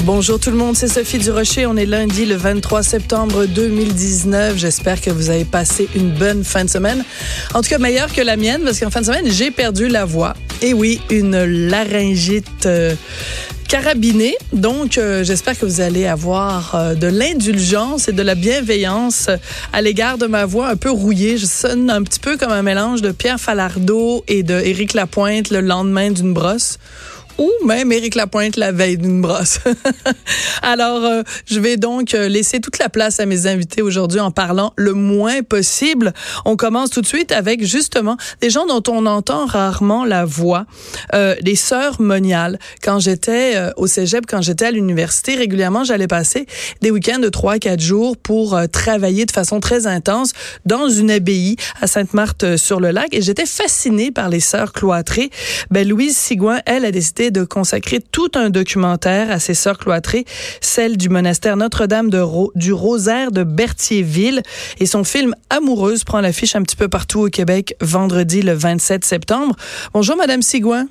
Bonjour tout le monde, c'est Sophie Durocher. On est lundi le 23 septembre 2019. J'espère que vous avez passé une bonne fin de semaine. En tout cas, meilleure que la mienne parce qu'en fin de semaine, j'ai perdu la voix. Et oui, une laryngite euh, carabinée. Donc, euh, j'espère que vous allez avoir euh, de l'indulgence et de la bienveillance à l'égard de ma voix un peu rouillée. Je sonne un petit peu comme un mélange de Pierre Falardeau et de Éric Lapointe le lendemain d'une brosse ou même Éric Lapointe la veille d'une brosse. Alors, euh, je vais donc euh, laisser toute la place à mes invités aujourd'hui en parlant le moins possible. On commence tout de suite avec justement des gens dont on entend rarement la voix, euh, les sœurs moniales. Quand j'étais au cégep, quand j'étais à l'université, régulièrement, j'allais passer des week-ends de 3 quatre jours pour travailler de façon très intense dans une abbaye à Sainte-Marthe-sur-le-Lac et j'étais fascinée par les sœurs cloîtrées. Ben, Louise Sigouin, elle, a décidé de consacrer tout un documentaire à ses sœurs cloîtrées, celle du monastère Notre-Dame de du Rosaire de Berthierville. Et son film Amoureuse prend l'affiche un petit peu partout au Québec vendredi le 27 septembre. Bonjour, Madame Sigouin.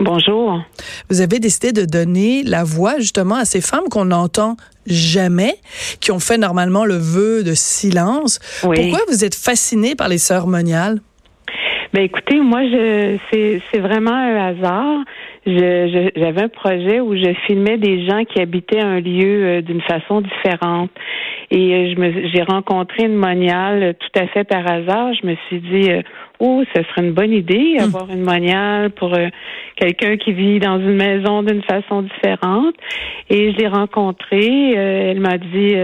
Bonjour. Vous avez décidé de donner la voix justement à ces femmes qu'on n'entend jamais, qui ont fait normalement le vœu de silence. Pourquoi vous êtes fascinée par les sœurs moniales? Ben écoutez, moi je c'est vraiment un hasard j'avais un projet où je filmais des gens qui habitaient un lieu euh, d'une façon différente. Et euh, je me, j'ai rencontré une moniale tout à fait par hasard. Je me suis dit, euh, oh, ce serait une bonne idée, hmm. avoir une moniale pour quelqu'un qui vit dans une maison d'une façon différente. Et je l'ai rencontrée. elle m'a dit,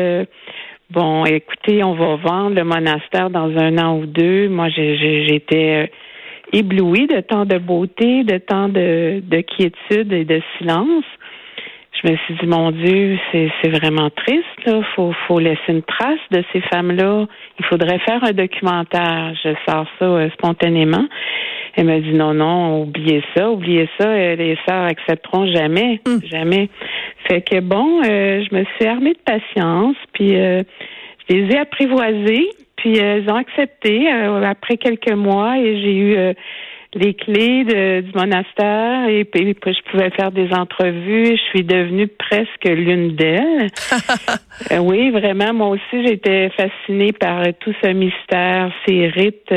bon, écoutez, on va vendre le monastère dans un an ou deux. Moi, j'étais ébloui de tant de beauté, de tant de, de quiétude et de silence. Je me suis dit, mon Dieu, c'est, c'est vraiment triste. Il faut, faut laisser une trace de ces femmes-là. Il faudrait faire un documentaire. Je sors ça euh, spontanément. Elle m'a dit, non, non, oubliez ça, oubliez ça. Euh, les sœurs accepteront jamais, hum. jamais. Fait que bon, euh, je me suis armée de patience, puis je les ai apprivoisées. Puis euh, ils ont accepté euh, après quelques mois et j'ai eu euh, les clés du monastère et puis je pouvais faire des entrevues. Je suis devenue presque l'une d'elles. oui, vraiment, moi aussi, j'étais fascinée par tout ce mystère, ces rites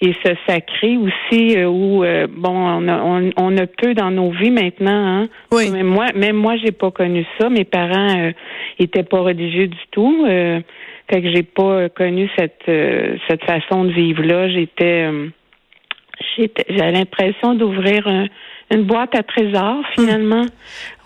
et ce sacré aussi où bon on a, on, a peu dans nos vies maintenant. Hein? Oui. Même moi, même moi, j'ai pas connu ça. Mes parents étaient pas religieux du tout. Fait que j'ai pas connu cette euh, cette façon de vivre là. J'étais euh, j'avais l'impression d'ouvrir une boîte à trésors finalement.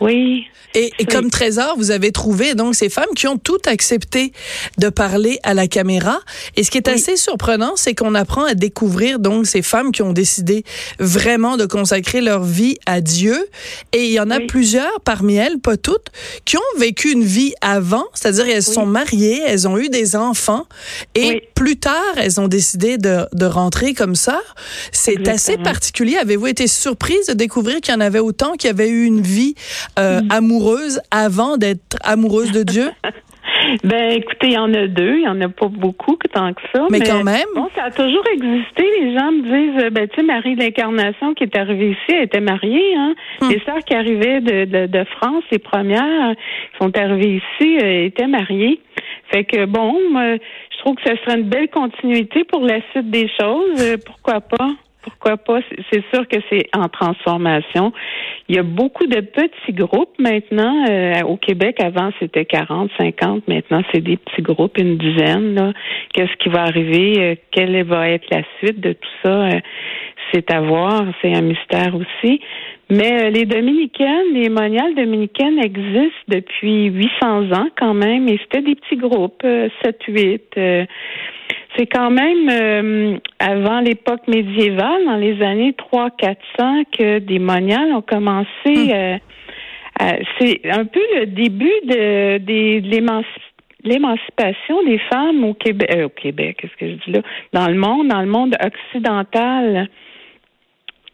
Oui. Et, comme trésor, vous avez trouvé donc ces femmes qui ont tout accepté de parler à la caméra. Et ce qui est assez surprenant, c'est qu'on apprend à découvrir donc ces femmes qui ont décidé vraiment de consacrer leur vie à Dieu. Et il y en a plusieurs parmi elles, pas toutes, qui ont vécu une vie avant, c'est-à-dire elles sont mariées, elles ont eu des enfants, et plus tard elles ont décidé de, de rentrer comme ça. C'est assez particulier. Avez-vous été surprise de découvrir qu'il y en avait autant qui avaient eu une vie euh, mm. amoureuse avant d'être amoureuse de Dieu? Ben, écoutez, il y en a deux. Il n'y en a pas beaucoup tant que ça. Mais, quand même. Bon, ça a toujours existé. Les gens me disent, ben, tu sais, Marie l'Incarnation qui est arrivée ici, elle était mariée, hein. Mm. Les sœurs qui arrivaient de, de, France, les premières, qui sont arrivées ici, euh, étaient mariées. Fait que, bon, je trouve que ce serait une belle continuité pour la suite des choses. Euh, pourquoi pas? Pourquoi pas? C'est sûr que c'est en transformation. Il y a beaucoup de petits groupes maintenant. Euh, au Québec, avant, c'était 40, 50. Maintenant, c'est des petits groupes, une dizaine. Qu'est-ce qui va arriver? Euh, quelle va être la suite de tout ça? Euh, c'est à voir. C'est un mystère aussi. Mais les dominicaines, les moniales dominicaines existent depuis 800 ans quand même. Et c'était des petits groupes, 7, 8 c'est quand même euh, avant l'époque médiévale, dans les années 300-400, que des moniales ont commencé hmm. euh, c'est un peu le début de, l'émancipation des femmes au Québec, au Québec, qu'est-ce que je dis là, dans le monde, dans le monde occidental.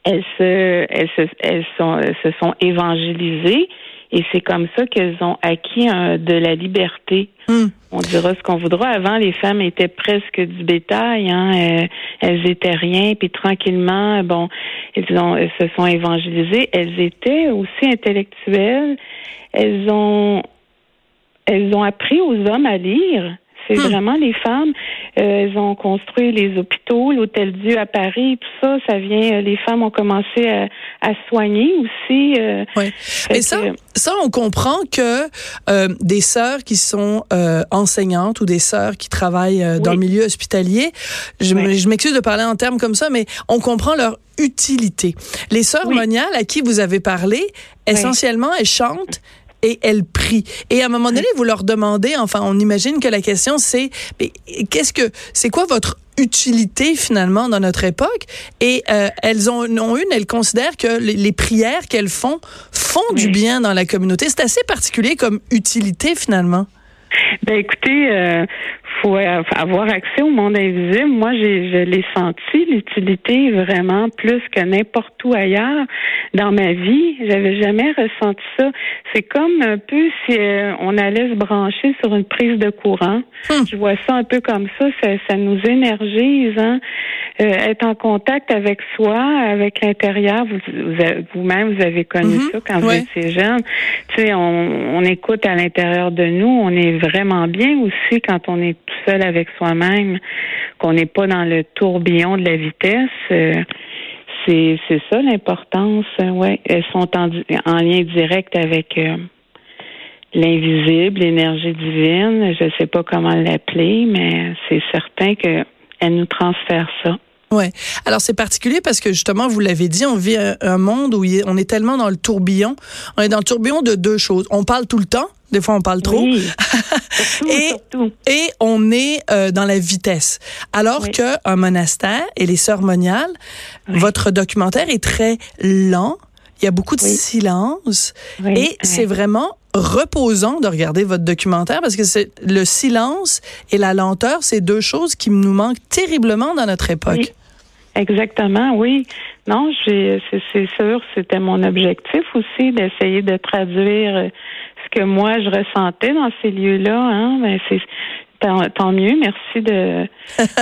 Elles se, elles se, elles sont, elles se sont évangélisées et c'est comme ça qu'elles ont acquis de la liberté. Hmm. On dira ce qu'on voudra. Avant, les femmes étaient presque du bétail. Hein. Euh, elles étaient rien. Puis tranquillement, bon, elles, ont, elles se sont évangélisées. Elles étaient aussi intellectuelles. Elles ont, elles ont appris aux hommes à lire. C'est hmm. vraiment les femmes. Euh, elles ont construit les hôpitaux, l'Hôtel Dieu à Paris, tout ça. Ça vient. Euh, les femmes ont commencé à, à soigner aussi. Euh, oui. Et ça, ça, on comprend que euh, des sœurs qui sont euh, enseignantes ou des sœurs qui travaillent dans le milieu hospitalier, je, je m'excuse de parler en termes comme ça, mais on comprend leur utilité. Les sœurs moniales à qui vous avez parlé, essentiellement, elles chantent et elles prient. Et à un moment donné, vous leur demandez, enfin, on imagine que la question c'est, qu'est-ce que, c'est quoi votre utilité finalement dans notre époque? Et euh, elles ont, ont, une, elles considèrent que les, prières qu'elles font font du bien dans la communauté. C'est assez particulier comme utilité finalement. Ben écoutez, euh, faut avoir accès au monde invisible. Moi, j'ai, je l'ai senti l'utilité vraiment plus que n'importe où ailleurs dans ma vie. J'avais jamais ressenti ça. C'est comme un peu si euh, on allait se brancher sur une prise de courant. Hmm. Je vois ça un peu comme ça. Ça, nous énergise. Hein? Euh, être en contact avec soi, avec l'intérieur. Vous, même vous avez connu mm-hmm. ça quand vous étiez jeune. Tu sais, on, on écoute à l'intérieur de nous. On est vraiment bien aussi quand on est seul avec soi-même, qu'on n'est pas dans le tourbillon de la vitesse. Euh, c'est c'est ça l'importance. Euh, ouais, elles sont en, lien direct avec euh, l'invisible, l'énergie divine. Je ne sais pas comment l'appeler, mais c'est certain qu'elle nous transfère ça. Ouais. Alors c'est particulier parce que justement, vous l'avez dit, on vit un, monde où on est tellement dans le tourbillon. On est dans le tourbillon de deux choses. On parle tout le temps. Des fois, on parle trop. et, et on est euh, dans la vitesse. Alors qu'un que un monastère et les sœurs moniales, votre documentaire est très lent. Il y a beaucoup de silence. et c'est vraiment reposant de regarder votre documentaire parce que c'est le silence et la lenteur, c'est deux choses qui nous manquent terriblement dans notre époque. Exactement, oui. Non, c'est sûr, c'était mon objectif aussi d'essayer de traduire euh, ce que moi je ressentais dans ces lieux-là. Hein. Ben, c'est tant, mieux. Merci de,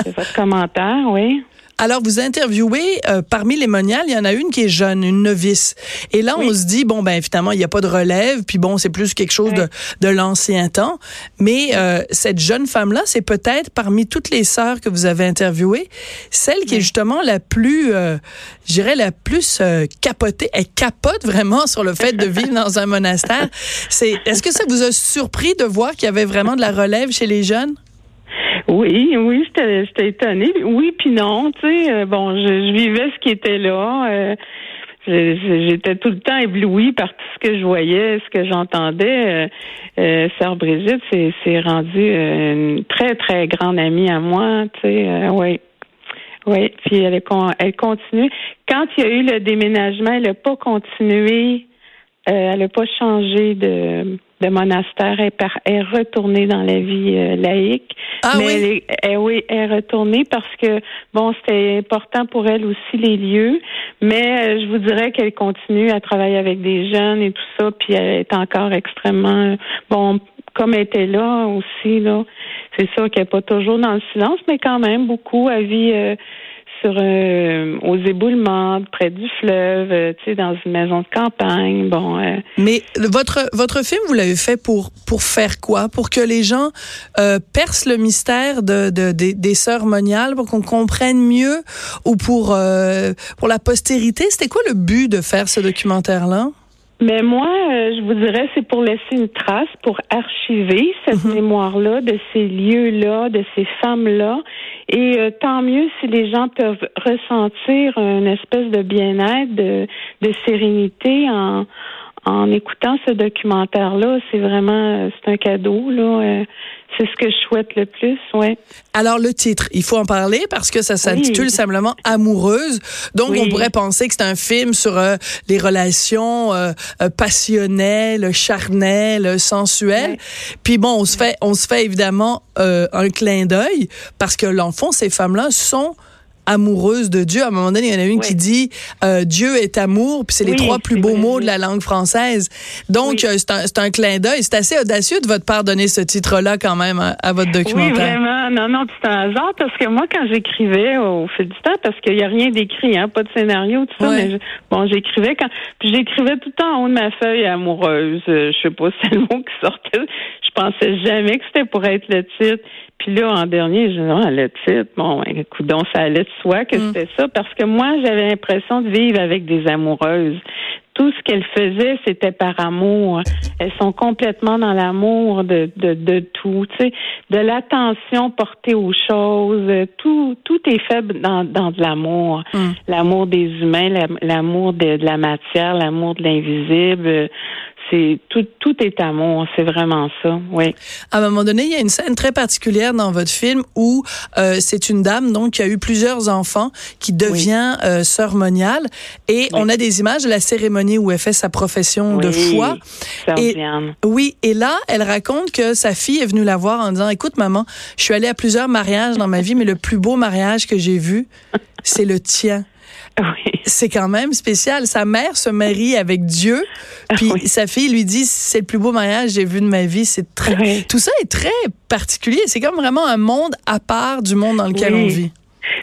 de votre commentaire, oui. Alors, vous interviewez, euh, parmi les moniales, il y en a une qui est jeune, une novice. Et là, on se dit, bon, ben finalement, il n'y a pas de relève, puis bon, c'est plus quelque chose de, de l'ancien temps. Mais euh, cette jeune femme-là, c'est peut-être, parmi toutes les sœurs que vous avez interviewées, celle qui est justement la plus, euh, je dirais, la plus euh, capotée. Elle capote vraiment sur le fait de vivre dans un monastère. C'est, est-ce que ça vous a surpris de voir qu'il y avait vraiment de la relève chez les jeunes? Oui, oui, j'étais étonnée. Oui, puis non, tu sais, euh, bon, je, vivais ce qui était là. Euh, j'étais tout le temps éblouie par tout ce que je voyais, ce que j'entendais. Euh, Sœur Brigitte, c'est rendu une très, très grande amie à moi, tu sais, oui. Oui, puis elle, elle continue. Quand il y a eu le déménagement, elle n'a pas continué, elle n'a pas changé de de monastère est, est retournée dans la vie euh, laïque. Ah mais oui? Elle est, oui, elle est retournée parce que bon, c'était important pour elle aussi les lieux. Mais euh, je vous dirais qu'elle continue à travailler avec des jeunes et tout ça, puis elle est encore extrêmement bon comme elle était là aussi là. C'est sûr qu'elle n'est pas toujours dans le silence, mais quand même beaucoup. Elle vit euh, sur euh, aux éboulements près du fleuve, euh, tu sais, dans une maison de campagne. Bon. Euh. Mais votre votre film, vous l'avez fait pour pour faire quoi? Pour que les gens percent le mystère de, de des, sœurs moniales, pour qu'on comprenne mieux, ou pour pour la postérité? C'était quoi le but de faire ce documentaire là mais moi, je vous dirais, c'est pour laisser une trace, pour archiver cette mhm. mémoire-là de ces lieux-là, de ces femmes-là, et euh, tant mieux si les gens peuvent ressentir une espèce de bien-être, de, de sérénité en, en écoutant ce documentaire-là, c'est vraiment c'est un cadeau là. C'est ce que je souhaite le plus, ouais. Alors le titre, il faut en parler parce que ça s'intitule simplement Amoureuse. Donc on pourrait penser que c'est un film sur euh, les relations euh, euh, passionnelles, charnelles, sensuelles. Puis bon, on se fait on se fait évidemment un clin d'œil parce que l'enfant, ces femmes-là sont amoureuse de Dieu. À un moment donné, il y en a une qui dit euh, Dieu est amour, puis c'est les trois plus beaux mots de la langue française. Donc, euh, c'est un, un, clin d'œil. C'est assez audacieux de votre part donner ce titre-là quand même à, votre documentaire. Oui, vraiment. Non, non, c'est un hasard parce que moi, quand j'écrivais au fil du temps, parce qu'il n'y a rien d'écrit, hein, pas de scénario, tout ça, mais bon, j'écrivais quand, puis j'écrivais tout le temps en haut de ma feuille amoureuse. Euh, je sais pas si c'est le mot qui sortait. Je pensais jamais que c'était pour être le titre. Puis là, en dernier, je dis, ah, le titre, bon, ben, écoute, donc, ça allait de soi que mm. c'était ça, parce que moi, j'avais l'impression de vivre avec des amoureuses. Tout ce qu'elles faisaient, c'était par amour. Elles sont complètement dans l'amour de, de, de tout, tu sais, de l'attention portée aux choses. Tout, tout est fait dans, dans de l'amour. Mm. L'amour des humains, l'amour de, de la matière, l'amour de l'invisible c'est tout, tout est amour, c'est vraiment ça, oui. À un moment donné, il y a une scène très particulière dans votre film où euh, c'est une dame donc qui a eu plusieurs enfants, qui devient euh, sœur moniale, et on a des images de la cérémonie où elle fait sa profession de foi. Et, oui, et là, elle raconte que sa fille est venue la voir en disant, écoute maman, je suis allée à plusieurs mariages dans ma vie, mais le plus beau mariage que j'ai vu, c'est le tien. C'est quand même spécial. Sa mère se marie avec Dieu, puis sa fille lui dit c'est le plus beau mariage que j'ai vu de ma vie. C'est très, tout ça est très particulier. C'est comme vraiment un monde à part du monde dans lequel on vit.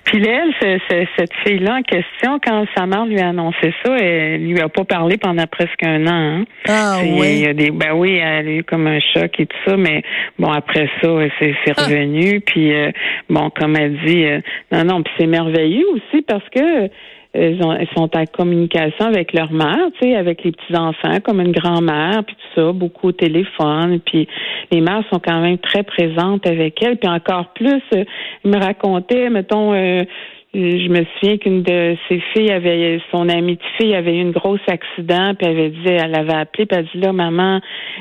Puis elle, cette fille-là en question, quand sa mère lui a annoncé ça, elle lui a pas parlé pendant presque un an. Hein. Ah oui. ben oui, elle a eu comme un choc et tout ça, mais bon après ça, c'est ah. revenu. Puis euh, bon, comme elle dit, euh, non non, puis c'est merveilleux aussi parce que elles, sont en communication avec leur mère, tu sais, avec les petits enfants, comme une grand-mère, puis tout ça, beaucoup au téléphone, puis les mères sont quand même très présentes avec elles, puis encore plus, euh, me racontait, mettons. Euh, je me souviens qu'une de ses filles avait, son amie de fille avait eu une grosse accident, puis elle avait dit, elle avait appelé, puis elle dit là, maman,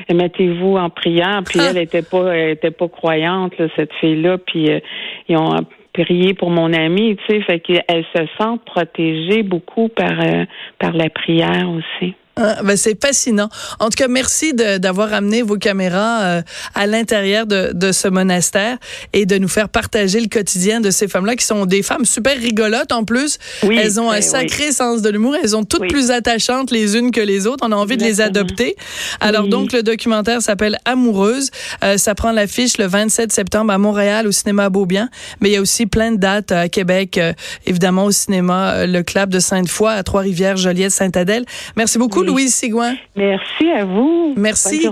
mettez-vous en prière, puis ah. elle était pas, elle était pas croyante, cette fille-là, puis euh, ils ont prier pour mon amie, tu sais, fait qu'elle se sent protégée beaucoup par, euh, par la prière aussi. Ah, ben c'est fascinant. En tout cas, merci d'avoir amené vos caméras euh, à l'intérieur de, de, ce monastère et de nous faire partager le quotidien de ces femmes-là qui sont des femmes super rigolotes en plus. elles ont un ben sacré sens de l'humour. Elles sont toutes plus attachantes les unes que les autres. On a envie de les adopter. Alors donc, le documentaire s'appelle Amoureuse. Euh, ça prend l'affiche le 27 septembre à Montréal au cinéma Beaubien. Mais il y a aussi plein de dates à Québec, euh, évidemment au cinéma Le Club de Sainte-Foy à Trois-Rivières, Joliette, Sainte-Adèle. Merci beaucoup. Louise Sigouin. Merci à vous. Merci.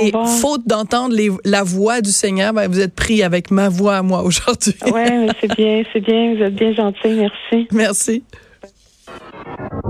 Et faute d'entendre la voix du Seigneur, ben, vous êtes pris avec ma voix à moi aujourd'hui. oui, c'est bien, c'est bien. Vous êtes bien gentil. Merci. Merci.